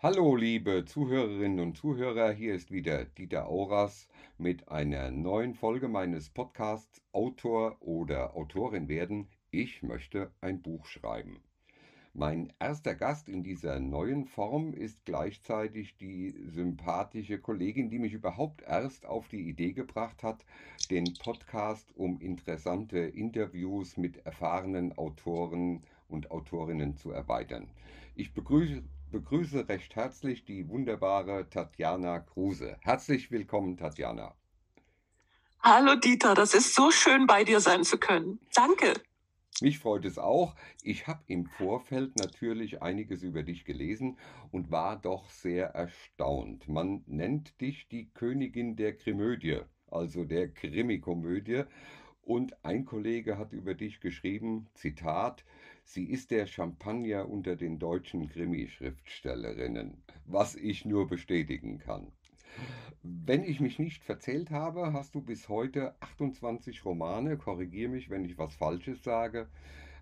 Hallo, liebe Zuhörerinnen und Zuhörer, hier ist wieder Dieter Auras mit einer neuen Folge meines Podcasts Autor oder Autorin werden. Ich möchte ein Buch schreiben. Mein erster Gast in dieser neuen Form ist gleichzeitig die sympathische Kollegin, die mich überhaupt erst auf die Idee gebracht hat, den Podcast um interessante Interviews mit erfahrenen Autoren und Autorinnen zu erweitern. Ich begrüße begrüße recht herzlich die wunderbare Tatjana Kruse. Herzlich willkommen, Tatjana. Hallo Dieter, das ist so schön bei dir sein zu können. Danke. Mich freut es auch. Ich habe im Vorfeld natürlich einiges über dich gelesen und war doch sehr erstaunt. Man nennt dich die Königin der Krimödie, also der Krimikomödie. Und ein Kollege hat über dich geschrieben, Zitat, Sie ist der Champagner unter den deutschen Krimi-Schriftstellerinnen, was ich nur bestätigen kann. Wenn ich mich nicht verzählt habe, hast du bis heute 28 Romane, korrigiere mich, wenn ich was Falsches sage,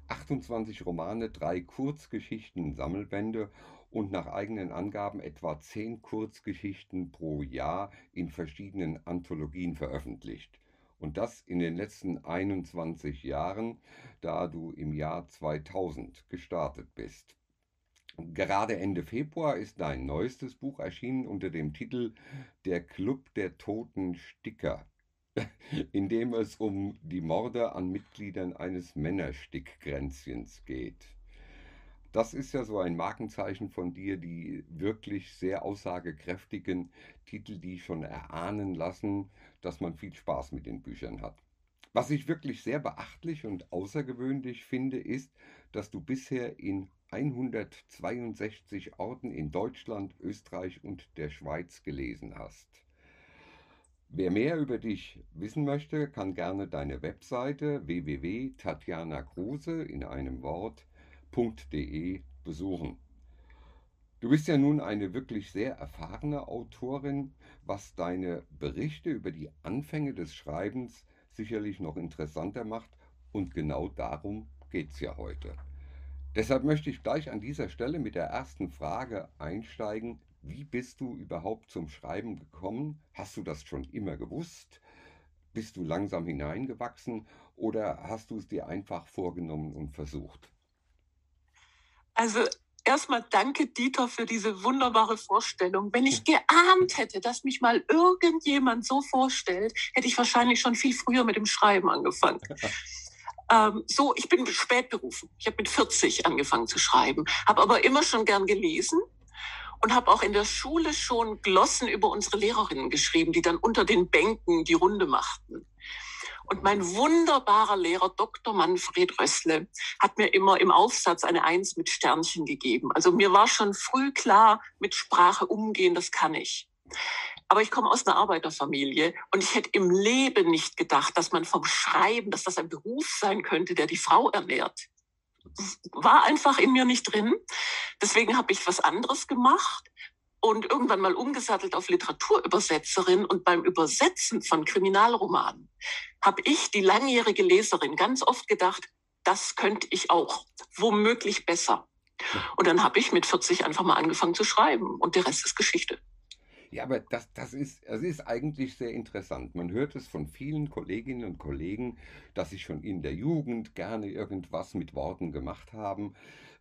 28 Romane, drei Kurzgeschichten, Sammelbände und nach eigenen Angaben etwa 10 Kurzgeschichten pro Jahr in verschiedenen Anthologien veröffentlicht. Und das in den letzten 21 Jahren, da du im Jahr 2000 gestartet bist. Gerade Ende Februar ist dein neuestes Buch erschienen unter dem Titel Der Club der toten Sticker, in dem es um die Morde an Mitgliedern eines Männerstickgränzchens geht. Das ist ja so ein Markenzeichen von dir, die wirklich sehr aussagekräftigen Titel, die schon erahnen lassen, dass man viel Spaß mit den Büchern hat. Was ich wirklich sehr beachtlich und außergewöhnlich finde, ist, dass du bisher in 162 Orten in Deutschland, Österreich und der Schweiz gelesen hast. Wer mehr über dich wissen möchte, kann gerne deine Webseite www.tatjanakruse in einem Wort www.de besuchen. Du bist ja nun eine wirklich sehr erfahrene Autorin, was deine Berichte über die Anfänge des Schreibens sicherlich noch interessanter macht und genau darum geht es ja heute. Deshalb möchte ich gleich an dieser Stelle mit der ersten Frage einsteigen. Wie bist du überhaupt zum Schreiben gekommen? Hast du das schon immer gewusst? Bist du langsam hineingewachsen oder hast du es dir einfach vorgenommen und versucht? Also erstmal danke Dieter für diese wunderbare Vorstellung. Wenn ich geahnt hätte, dass mich mal irgendjemand so vorstellt, hätte ich wahrscheinlich schon viel früher mit dem Schreiben angefangen. ähm, so, ich bin spät berufen. Ich habe mit 40 angefangen zu schreiben, habe aber immer schon gern gelesen und habe auch in der Schule schon Glossen über unsere Lehrerinnen geschrieben, die dann unter den Bänken die Runde machten. Und mein wunderbarer Lehrer Dr. Manfred Rössle hat mir immer im Aufsatz eine Eins mit Sternchen gegeben. Also mir war schon früh klar, mit Sprache umgehen, das kann ich. Aber ich komme aus einer Arbeiterfamilie und ich hätte im Leben nicht gedacht, dass man vom Schreiben, dass das ein Beruf sein könnte, der die Frau ernährt. War einfach in mir nicht drin. Deswegen habe ich was anderes gemacht und irgendwann mal umgesattelt auf Literaturübersetzerin. Und beim Übersetzen von Kriminalromanen habe ich, die langjährige Leserin, ganz oft gedacht, das könnte ich auch, womöglich besser. Und dann habe ich mit 40 einfach mal angefangen zu schreiben und der Rest ist Geschichte. Ja, aber das, das, ist, das ist eigentlich sehr interessant. Man hört es von vielen Kolleginnen und Kollegen, dass sie schon in der Jugend gerne irgendwas mit Worten gemacht haben.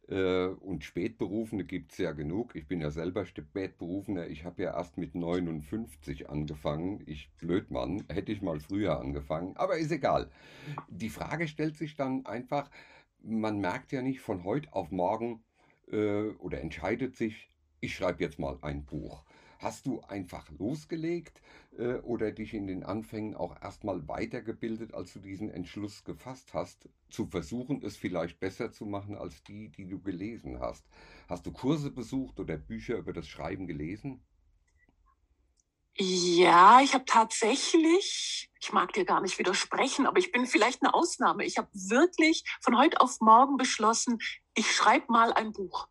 Äh, und Spätberufene gibt es ja genug. Ich bin ja selber Spätberufener. Ich habe ja erst mit 59 angefangen. Ich Blödmann, hätte ich mal früher angefangen. Aber ist egal. Die Frage stellt sich dann einfach, man merkt ja nicht von heute auf morgen äh, oder entscheidet sich, ich schreibe jetzt mal ein Buch. Hast du einfach losgelegt äh, oder dich in den Anfängen auch erstmal weitergebildet, als du diesen Entschluss gefasst hast, zu versuchen, es vielleicht besser zu machen als die, die du gelesen hast? Hast du Kurse besucht oder Bücher über das Schreiben gelesen? Ja, ich habe tatsächlich, ich mag dir gar nicht widersprechen, aber ich bin vielleicht eine Ausnahme. Ich habe wirklich von heute auf morgen beschlossen, ich schreibe mal ein Buch.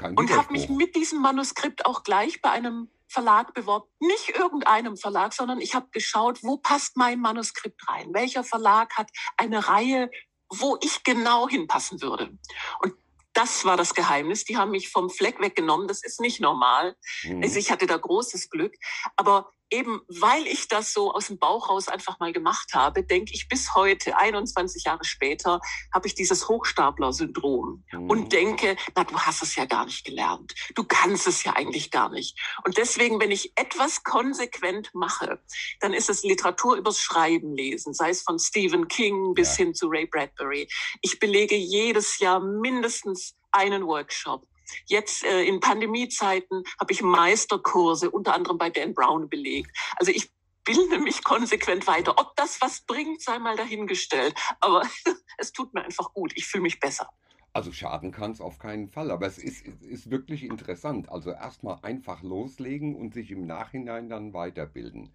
Kein und habe mich mit diesem Manuskript auch gleich bei einem Verlag beworben. Nicht irgendeinem Verlag, sondern ich habe geschaut, wo passt mein Manuskript rein? Welcher Verlag hat eine Reihe, wo ich genau hinpassen würde? Und das war das Geheimnis. Die haben mich vom Fleck weggenommen. Das ist nicht normal. Mhm. Also ich hatte da großes Glück. Aber eben weil ich das so aus dem Bauch raus einfach mal gemacht habe, denke ich bis heute, 21 Jahre später, habe ich dieses Hochstapler-Syndrom mhm. und denke, na, du hast es ja gar nicht gelernt. Du kannst es ja eigentlich gar nicht. Und deswegen, wenn ich etwas konsequent mache, dann ist es Literatur übers Schreiben lesen, sei es von Stephen King bis ja. hin zu Ray Bradbury. Ich belege jedes Jahr mindestens einen Workshop Jetzt äh, in Pandemiezeiten habe ich Meisterkurse unter anderem bei Dan Brown belegt. Also ich bilde mich konsequent weiter. Ob das was bringt, sei mal dahingestellt. Aber es tut mir einfach gut. Ich fühle mich besser. Also schaden kann es auf keinen Fall, aber es ist, ist wirklich interessant. Also erstmal einfach loslegen und sich im Nachhinein dann weiterbilden.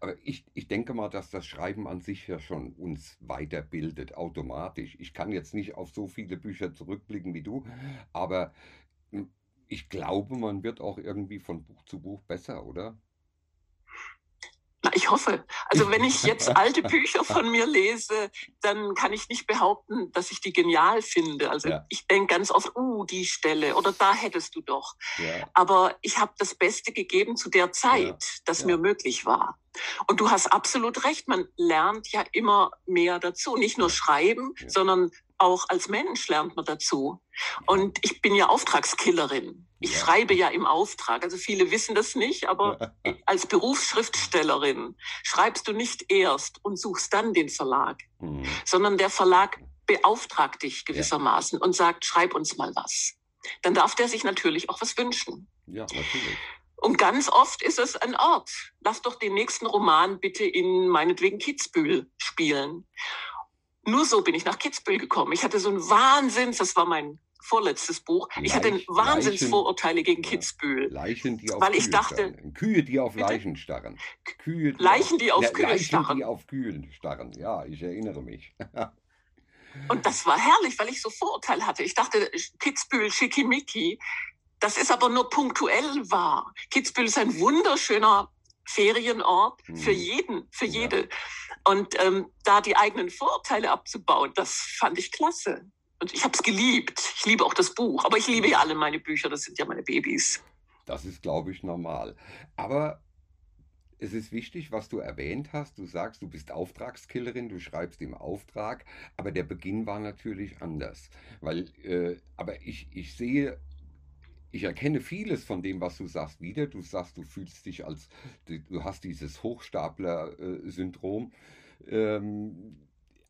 Aber ich, ich denke mal, dass das Schreiben an sich ja schon uns weiterbildet, automatisch. Ich kann jetzt nicht auf so viele Bücher zurückblicken wie du, aber hm, ich glaube, man wird auch irgendwie von Buch zu Buch besser, oder? Na, ich hoffe. Also wenn ich jetzt alte Bücher von mir lese, dann kann ich nicht behaupten, dass ich die genial finde. Also ja. ich denke ganz oft, uh, die Stelle oder da hättest du doch. Ja. Aber ich habe das Beste gegeben zu der Zeit, ja. das mir möglich war. Und du hast absolut recht, man lernt ja immer mehr dazu. Nicht nur schreiben, sondern auch als Mensch lernt man dazu. Und ich bin ja Auftragskillerin. Ich ja. schreibe ja im Auftrag. Also viele wissen das nicht, aber als Berufsschriftstellerin schreibst du nicht erst und suchst dann den Verlag, mhm. sondern der Verlag beauftragt dich gewissermaßen ja. und sagt, schreib uns mal was. Dann darf der sich natürlich auch was wünschen. Ja, natürlich. Und ganz oft ist es ein Ort. Lass doch den nächsten Roman bitte in meinetwegen Kitzbühel spielen. Nur so bin ich nach Kitzbühel gekommen. Ich hatte so ein Wahnsinns, das war mein vorletztes Buch. Ich hatte Wahnsinnsvorurteile gegen Kitzbühel. Leichen, die auf weil Kühe ich dachte, starren. Kühe, die auf bitte? Leichen starren. Kühe, die Leichen, auf, die auf ja, Kühe Leichen, starren. die auf Kühen starren. Ja, ich erinnere mich. Und das war herrlich, weil ich so Vorurteile hatte. Ich dachte, Kitzbühel, Schickimicki, das ist aber nur punktuell wahr. Kitzbühel ist ein wunderschöner Ferienort für mhm. jeden, für jede. Ja. Und ähm, da die eigenen Vorurteile abzubauen, das fand ich klasse. Und ich habe es geliebt. Ich liebe auch das Buch. Aber ich liebe ja alle meine Bücher. Das sind ja meine Babys. Das ist, glaube ich, normal. Aber es ist wichtig, was du erwähnt hast. Du sagst, du bist Auftragskillerin, du schreibst im Auftrag, aber der Beginn war natürlich anders. Weil, äh, aber ich, ich sehe, ich erkenne vieles von dem, was du sagst, wieder. Du sagst, du fühlst dich als, du hast dieses Hochstapler-Syndrom. Ähm,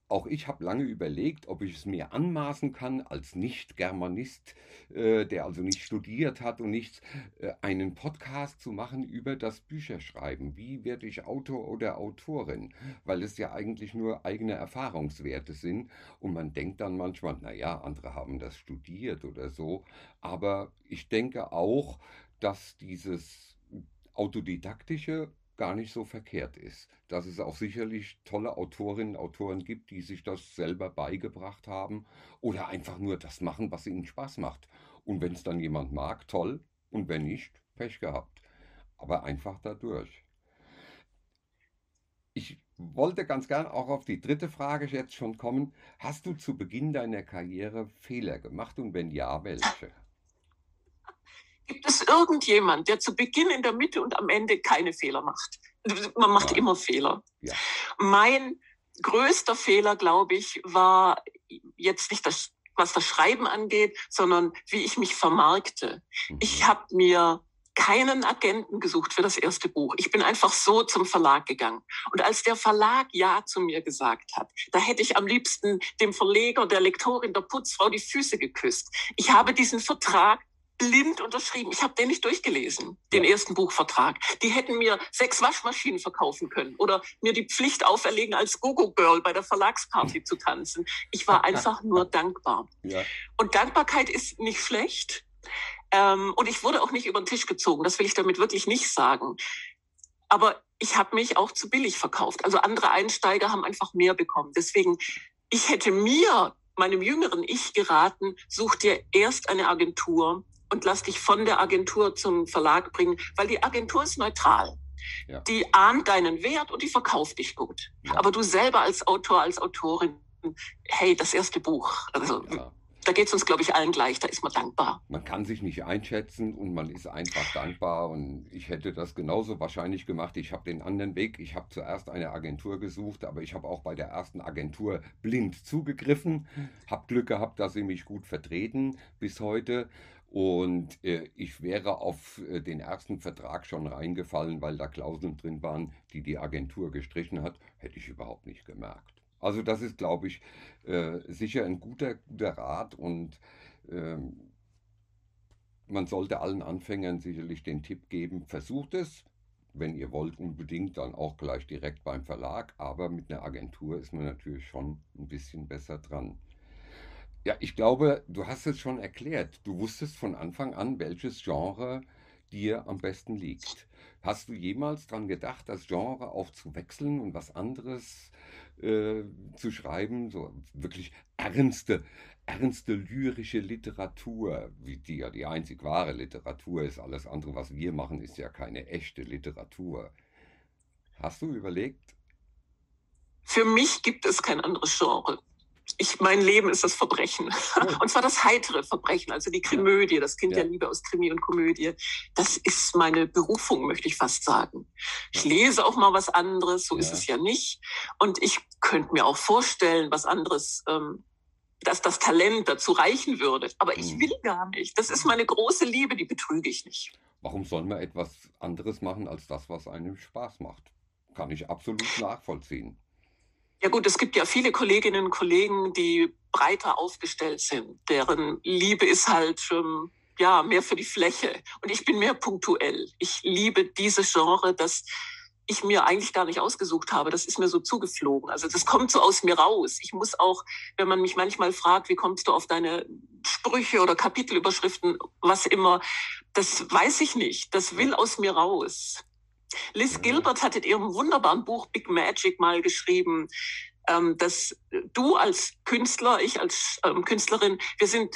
auch ich habe lange überlegt, ob ich es mir anmaßen kann, als Nicht-Germanist, äh, der also nicht studiert hat und nichts, äh, einen Podcast zu machen über das Bücherschreiben. Wie werde ich Autor oder Autorin? Weil es ja eigentlich nur eigene Erfahrungswerte sind. Und man denkt dann manchmal, naja, andere haben das studiert oder so. Aber ich denke auch, dass dieses autodidaktische gar nicht so verkehrt ist. Dass es auch sicherlich tolle Autorinnen und Autoren gibt, die sich das selber beigebracht haben oder einfach nur das machen, was ihnen Spaß macht. Und wenn es dann jemand mag, toll. Und wenn nicht, Pech gehabt. Aber einfach dadurch. Ich wollte ganz gern auch auf die dritte Frage jetzt schon kommen. Hast du zu Beginn deiner Karriere Fehler gemacht und wenn ja, welche? Gibt es irgendjemand, der zu Beginn, in der Mitte und am Ende keine Fehler macht? Man macht ja. immer Fehler. Ja. Mein größter Fehler, glaube ich, war jetzt nicht das, was das Schreiben angeht, sondern wie ich mich vermarkte. Mhm. Ich habe mir keinen Agenten gesucht für das erste Buch. Ich bin einfach so zum Verlag gegangen. Und als der Verlag Ja zu mir gesagt hat, da hätte ich am liebsten dem Verleger, der Lektorin, der Putzfrau die Füße geküsst. Ich habe diesen Vertrag blind unterschrieben. Ich habe den nicht durchgelesen, den ersten Buchvertrag. Die hätten mir sechs Waschmaschinen verkaufen können oder mir die Pflicht auferlegen, als Gogo-Girl bei der Verlagsparty zu tanzen. Ich war einfach nur dankbar. Ja. Und Dankbarkeit ist nicht schlecht. Ähm, und ich wurde auch nicht über den Tisch gezogen. Das will ich damit wirklich nicht sagen. Aber ich habe mich auch zu billig verkauft. Also andere Einsteiger haben einfach mehr bekommen. Deswegen, ich hätte mir meinem jüngeren Ich geraten, such dir erst eine Agentur, und lass dich von der Agentur zum Verlag bringen, weil die Agentur ist neutral. Ja. Die ahnt deinen Wert und die verkauft dich gut. Ja. Aber du selber als Autor, als Autorin, hey, das erste Buch, also ja. da geht es uns, glaube ich, allen gleich, da ist man dankbar. Man kann sich nicht einschätzen und man ist einfach dankbar und ich hätte das genauso wahrscheinlich gemacht. Ich habe den anderen Weg, ich habe zuerst eine Agentur gesucht, aber ich habe auch bei der ersten Agentur blind zugegriffen, habe Glück gehabt, dass sie mich gut vertreten bis heute und äh, ich wäre auf äh, den ersten Vertrag schon reingefallen, weil da Klauseln drin waren, die die Agentur gestrichen hat, hätte ich überhaupt nicht gemerkt. Also das ist, glaube ich, äh, sicher ein guter, guter Rat und ähm, man sollte allen Anfängern sicherlich den Tipp geben, versucht es, wenn ihr wollt, unbedingt dann auch gleich direkt beim Verlag, aber mit einer Agentur ist man natürlich schon ein bisschen besser dran. Ja, ich glaube, du hast es schon erklärt. Du wusstest von Anfang an, welches Genre dir am besten liegt. Hast du jemals daran gedacht, das Genre auch zu wechseln und was anderes äh, zu schreiben? So wirklich ernste, ernste lyrische Literatur, wie die ja die einzig wahre Literatur ist. Alles andere, was wir machen, ist ja keine echte Literatur. Hast du überlegt? Für mich gibt es kein anderes Genre ich, mein Leben ist das Verbrechen. Und zwar das heitere Verbrechen, also die Krimödie, das Kind ja. der Liebe aus Krimi und Komödie. Das ist meine Berufung, möchte ich fast sagen. Ich lese auch mal was anderes, so ja. ist es ja nicht. Und ich könnte mir auch vorstellen, was anderes, ähm, dass das Talent dazu reichen würde. Aber ich hm. will gar nicht. Das ist meine große Liebe, die betrüge ich nicht. Warum soll man etwas anderes machen als das, was einem Spaß macht? Kann ich absolut nachvollziehen. Ja gut, es gibt ja viele Kolleginnen und Kollegen, die breiter aufgestellt sind, deren Liebe ist halt ähm, ja mehr für die Fläche und ich bin mehr punktuell. Ich liebe dieses Genre, das ich mir eigentlich gar nicht ausgesucht habe. Das ist mir so zugeflogen. Also das kommt so aus mir raus. Ich muss auch, wenn man mich manchmal fragt, wie kommst du auf deine Sprüche oder Kapitelüberschriften, was immer, das weiß ich nicht. Das will aus mir raus. Liz Gilbert hat in ihrem wunderbaren Buch Big Magic mal geschrieben, ähm, dass du als Künstler, ich als ähm, Künstlerin, wir sind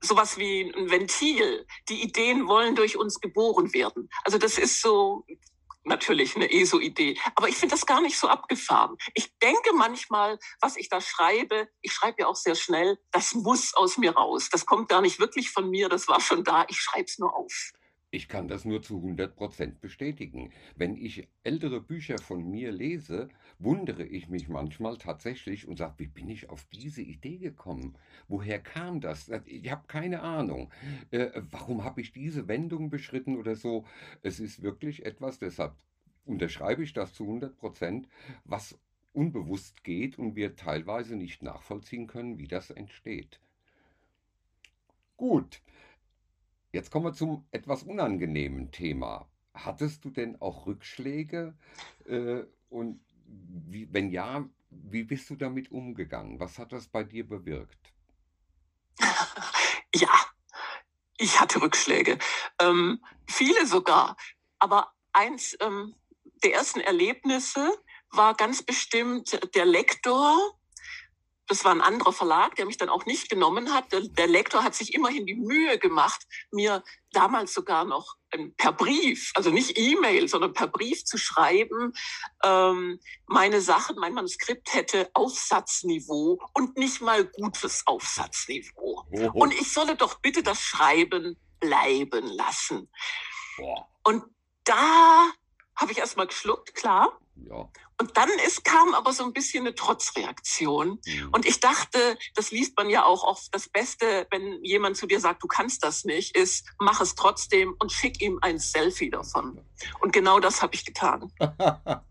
sowas wie ein Ventil. Die Ideen wollen durch uns geboren werden. Also das ist so natürlich eine ESO-Idee. Aber ich finde das gar nicht so abgefahren. Ich denke manchmal, was ich da schreibe, ich schreibe ja auch sehr schnell, das muss aus mir raus. Das kommt gar nicht wirklich von mir, das war schon da, ich schreibe es nur auf. Ich kann das nur zu 100% bestätigen. Wenn ich ältere Bücher von mir lese, wundere ich mich manchmal tatsächlich und sage, wie bin ich auf diese Idee gekommen? Woher kam das? Äh, ich habe keine Ahnung. Äh, warum habe ich diese Wendung beschritten oder so? Es ist wirklich etwas, deshalb unterschreibe ich das zu 100%, was unbewusst geht und wir teilweise nicht nachvollziehen können, wie das entsteht. Gut, Jetzt kommen wir zum etwas unangenehmen Thema. Hattest du denn auch Rückschläge? Äh, und wie, wenn ja, wie bist du damit umgegangen? Was hat das bei dir bewirkt? ja, ich hatte Rückschläge. Ähm, viele sogar. Aber eins ähm, der ersten Erlebnisse war ganz bestimmt der Lektor, das war ein anderer Verlag, der mich dann auch nicht genommen hat. Der, der Lektor hat sich immerhin die Mühe gemacht, mir damals sogar noch per Brief, also nicht E-Mail, sondern per Brief zu schreiben, ähm, meine Sachen, mein Manuskript hätte Aufsatzniveau und nicht mal gutes Aufsatzniveau. Oh. Und ich solle doch bitte das Schreiben bleiben lassen. Oh. Und da habe ich erst mal geschluckt, klar. Ja. Und dann ist, kam aber so ein bisschen eine Trotzreaktion. Mhm. Und ich dachte, das liest man ja auch oft, das Beste, wenn jemand zu dir sagt, du kannst das nicht, ist, mach es trotzdem und schick ihm ein Selfie davon. Und genau das habe ich getan.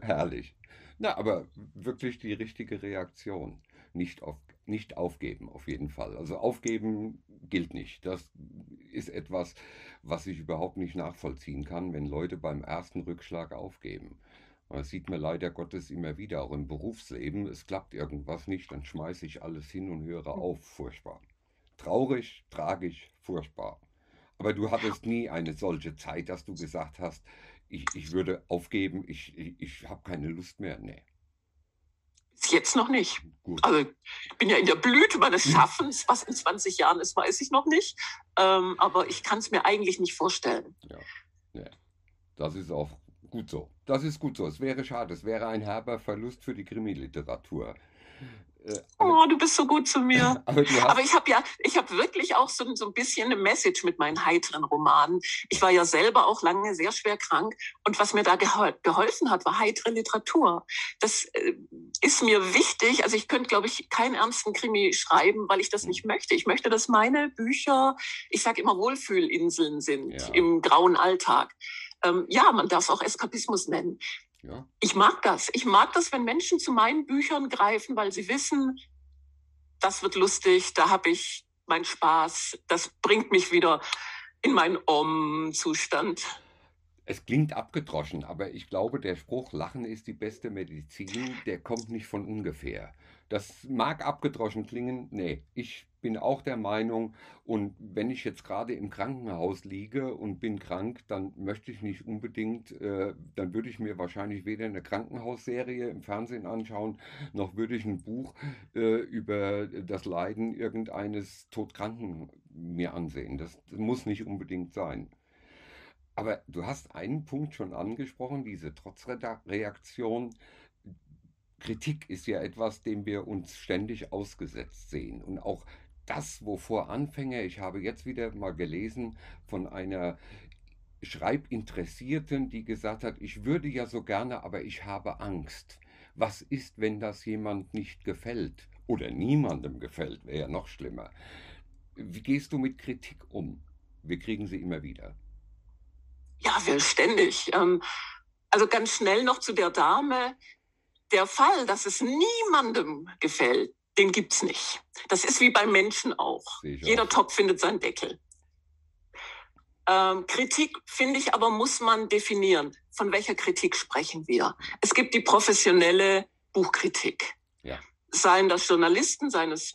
Herrlich. Na, aber wirklich die richtige Reaktion. Nicht, auf, nicht aufgeben, auf jeden Fall. Also aufgeben gilt nicht. Das ist etwas, was ich überhaupt nicht nachvollziehen kann, wenn Leute beim ersten Rückschlag aufgeben. Das sieht man leider Gottes immer wieder, auch im Berufsleben. Es klappt irgendwas nicht, dann schmeiße ich alles hin und höre hm. auf. Furchtbar. Traurig, tragisch, furchtbar. Aber du hattest nie eine solche Zeit, dass du gesagt hast, ich, ich würde aufgeben, ich, ich, ich habe keine Lust mehr. Nee. Jetzt noch nicht. Gut. Also ich bin ja in der Blüte meines. Schaffens. Was in 20 Jahren ist, weiß ich noch nicht. Ähm, aber ich kann es mir eigentlich nicht vorstellen. Ja, nee. das ist auch gut so. Das ist gut so. Es wäre schade. Es wäre ein herber Verlust für die Krimiliteratur. Äh, oh, du bist so gut zu mir. aber, aber, ich habe ja, ich habe wirklich auch so, so ein bisschen eine Message mit meinen heiteren Romanen. Ich war ja selber auch lange sehr schwer krank und was mir da gehol geholfen hat, war heitere Literatur. Das äh, ist mir wichtig. Also ich könnte, glaube ich, keinen ernsten Krimi schreiben, weil ich das nicht möchte. Ich möchte, dass meine Bücher, ich sage immer Wohlfühlinseln sind ja. im grauen Alltag. Ähm, ja, man darf es auch Eskapismus nennen. Ja. Ich mag das. Ich mag das, wenn Menschen zu meinen Büchern greifen, weil sie wissen, das wird lustig, da habe ich meinen Spaß, das bringt mich wieder in meinen Om-Zustand. Es klingt abgedroschen, aber ich glaube, der Spruch Lachen ist die beste Medizin, der kommt nicht von ungefähr. Das mag abgedroschen klingen, nee, ich bin auch der Meinung, und wenn ich jetzt gerade im Krankenhaus liege und bin krank, dann möchte ich nicht unbedingt, äh, dann würde ich mir wahrscheinlich weder eine Krankenhausserie im Fernsehen anschauen, noch würde ich ein Buch äh, über das Leiden irgendeines Todkranken mir ansehen. Das, das muss nicht unbedingt sein. Aber du hast einen Punkt schon angesprochen, diese Trotzreaktion. Kritik ist ja etwas, dem wir uns ständig ausgesetzt sehen. Und auch das, wovor Anfänger, ich habe jetzt wieder mal gelesen von einer Schreibinteressierten, die gesagt hat, ich würde ja so gerne, aber ich habe Angst. Was ist, wenn das jemand nicht gefällt? Oder niemandem gefällt, wäre ja noch schlimmer. Wie gehst du mit Kritik um? Wir kriegen sie immer wieder. Ja, ständig. Ähm, also ganz schnell noch zu der Dame. Der Fall, dass es niemandem gefällt, den gibt es nicht. Das ist wie beim Menschen auch. Jeder auch. Topf findet seinen Deckel. Ähm, Kritik, finde ich, aber muss man definieren. Von welcher Kritik sprechen wir? Es gibt die professionelle Buchkritik. Ja. Seien das Journalisten, seien es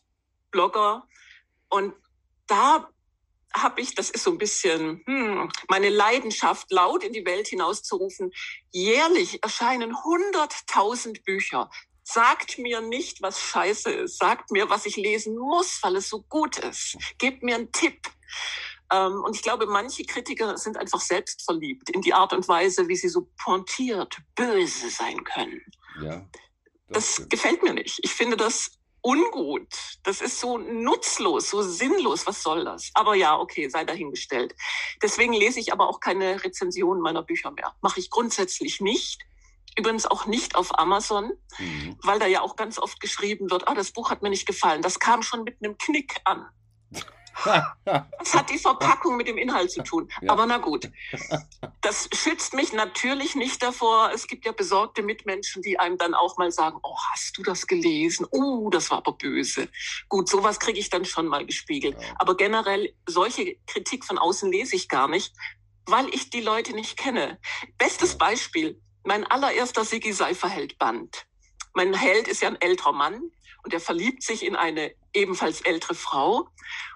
Blogger. Und da habe ich, das ist so ein bisschen hm, meine Leidenschaft, laut in die Welt hinauszurufen. Jährlich erscheinen 100.000 Bücher. Sagt mir nicht, was scheiße ist. Sagt mir, was ich lesen muss, weil es so gut ist. Gebt mir einen Tipp. Ähm, und ich glaube, manche Kritiker sind einfach selbstverliebt in die Art und Weise, wie sie so pointiert, böse sein können. Ja, das, das gefällt mir nicht. Ich finde das ungut. Das ist so nutzlos, so sinnlos. Was soll das? Aber ja, okay, sei dahingestellt. Deswegen lese ich aber auch keine Rezensionen meiner Bücher mehr. Mache ich grundsätzlich nicht. Übrigens auch nicht auf Amazon, mhm. weil da ja auch ganz oft geschrieben wird, ah, das Buch hat mir nicht gefallen. Das kam schon mit einem Knick an. Das hat die Verpackung mit dem Inhalt zu tun. Ja. Aber na gut. Das schützt mich natürlich nicht davor. Es gibt ja besorgte Mitmenschen, die einem dann auch mal sagen, oh, hast du das gelesen? Oh, das war aber böse. Gut, sowas kriege ich dann schon mal gespiegelt. Ja. Aber generell, solche Kritik von außen lese ich gar nicht, weil ich die Leute nicht kenne. Bestes Beispiel, mein allererster Siggi Seiferheld-Band. Mein Held ist ja ein älterer Mann und er verliebt sich in eine ebenfalls ältere Frau.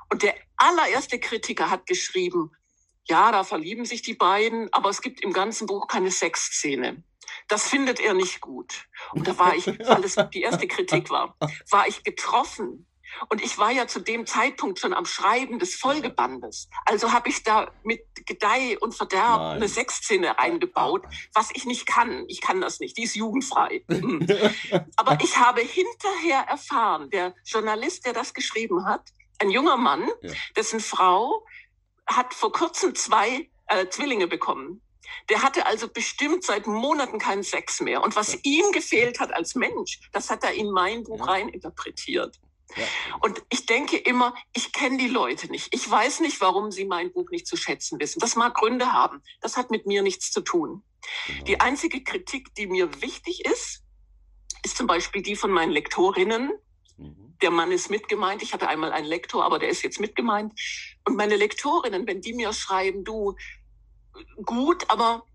Und der allererste Kritiker hat geschrieben, ja, da verlieben sich die beiden, aber es gibt im ganzen Buch keine Sexszene. Das findet er nicht gut. Und da war ich, weil es die erste Kritik war, war ich getroffen. Und ich war ja zu dem Zeitpunkt schon am Schreiben des Folgebandes. Also habe ich da mit Gedeih und Verderb Nein. eine Sexszene eingebaut, was ich nicht kann. Ich kann das nicht, die ist jugendfrei. Hm. Aber ich habe hinterher erfahren, der Journalist, der das geschrieben hat, ein junger Mann, ja. dessen Frau hat vor kurzem zwei äh, Zwillinge bekommen. Der hatte also bestimmt seit Monaten keinen Sex mehr. Und was ja. ihm gefehlt hat als Mensch, das hat er in mein Buch ja. rein interpretiert. Ja. Und ich denke immer, ich kenne die Leute nicht. Ich weiß nicht, warum sie mein Buch nicht zu schätzen wissen. Das mag Gründe haben. Das hat mit mir nichts zu tun. Genau. Die einzige Kritik, die mir wichtig ist, ist zum Beispiel die von meinen Lektorinnen. Mhm. Der Mann ist mitgemeint. Ich hatte einmal einen Lektor, aber der ist jetzt mitgemeint. Und meine Lektorinnen, wenn die mir schreiben, du, gut, aber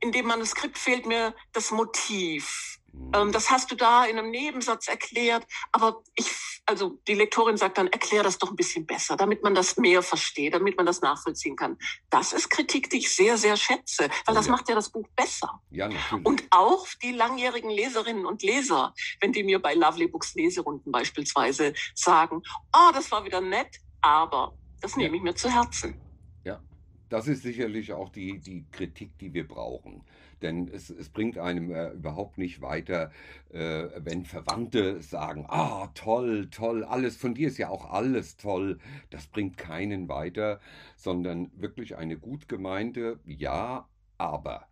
in dem Manuskript fehlt mir das Motiv. Ähm, das hast du da in einem Nebensatz erklärt, aber ich, also die Lektorin sagt dann, erklär das doch ein bisschen besser, damit man das mehr versteht, damit man das nachvollziehen kann. Das ist Kritik, die ich sehr, sehr schätze, weil das ja. macht ja das Buch besser. Ja, natürlich. Und auch die langjährigen Leserinnen und Leser, wenn die mir bei Lovely Books Leserunden beispielsweise sagen, oh, das war wieder nett, aber das nehme ja. ich mir zu Herzen. Ja, das ist sicherlich auch die, die Kritik, die wir brauchen Denn es, es bringt einem äh, überhaupt nicht weiter, äh, wenn Verwandte sagen, ah, toll, toll, alles von dir ist ja auch alles toll. Das bringt keinen weiter, sondern wirklich eine gut gemeinte Ja, aber.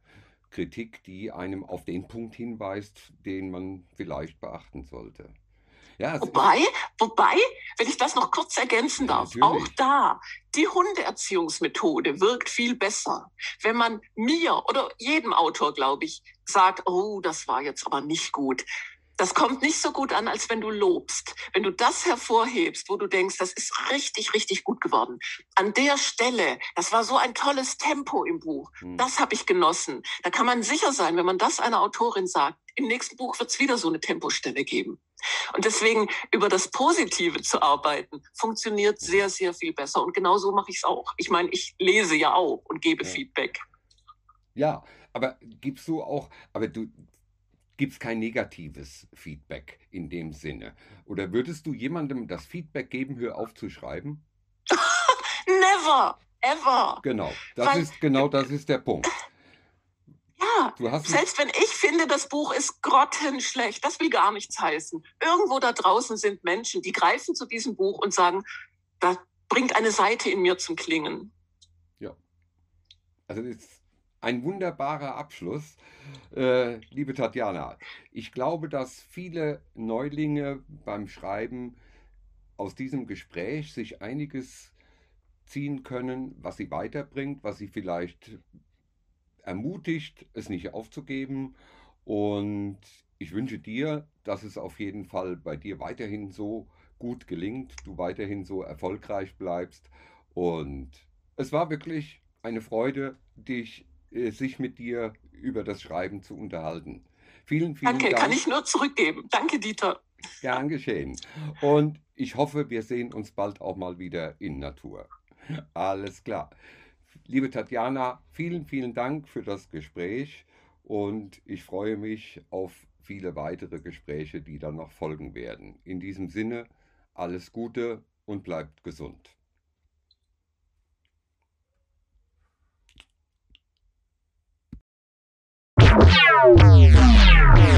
Kritik, die einem auf den Punkt hinweist, den man vielleicht beachten sollte. Ja, wobei, wobei, wenn ich das noch kurz ergänzen darf, ja, auch da, die Hundeerziehungsmethode wirkt viel besser. Wenn man mir oder jedem Autor, glaube ich, sagt, oh, das war jetzt aber nicht gut, das kommt nicht so gut an, als wenn du lobst. Wenn du das hervorhebst, wo du denkst, das ist richtig, richtig gut geworden. An der Stelle, das war so ein tolles Tempo im Buch. Hm. Das habe ich genossen. Da kann man sicher sein, wenn man das einer Autorin sagt, im nächsten Buch wird es wieder so eine Tempostelle geben. Und deswegen über das Positive zu arbeiten, funktioniert sehr, sehr viel besser. Und genau so mache ich es auch. Ich meine, ich lese ja auch und gebe ja. Feedback. Ja, aber gibst du auch, aber du, gibt es kein negatives Feedback in dem Sinne. Oder würdest du jemandem das Feedback geben, hör auf zu schreiben? Never, ever. Genau, das Weil, ist genau das ist der Punkt. Ja, selbst wenn ich finde, das Buch ist grottenschlecht, das will gar nichts heißen. Irgendwo da draußen sind Menschen, die greifen zu diesem Buch und sagen, da bringt eine Seite in mir zum Klingen. Ja. Also das ist ein wunderbarer Abschluss, äh, liebe Tatjana. Ich glaube, dass viele Neulinge beim Schreiben aus diesem Gespräch sich einiges ziehen können, was sie weiterbringt, was sie vielleicht ermutigt, es nicht aufzugeben. Und ich wünsche dir, dass es auf jeden Fall bei dir weiterhin so gut gelingt, du weiterhin so erfolgreich bleibst. Und es war wirklich eine Freude, dich äh, sich mit dir über das Schreiben zu unterhalten. Vielen, vielen Danke, Dank. kann ich nur zurückgeben. Danke, Dieter. Gern geschehen. Und ich hoffe, wir sehen uns bald auch mal wieder in Natur. Alles klar. Liebe Tatjana, vielen, vielen Dank für das Gespräch und ich freue mich auf viele weitere Gespräche, die dann noch folgen werden. In diesem Sinne, alles Gute und bleibt gesund. Wow.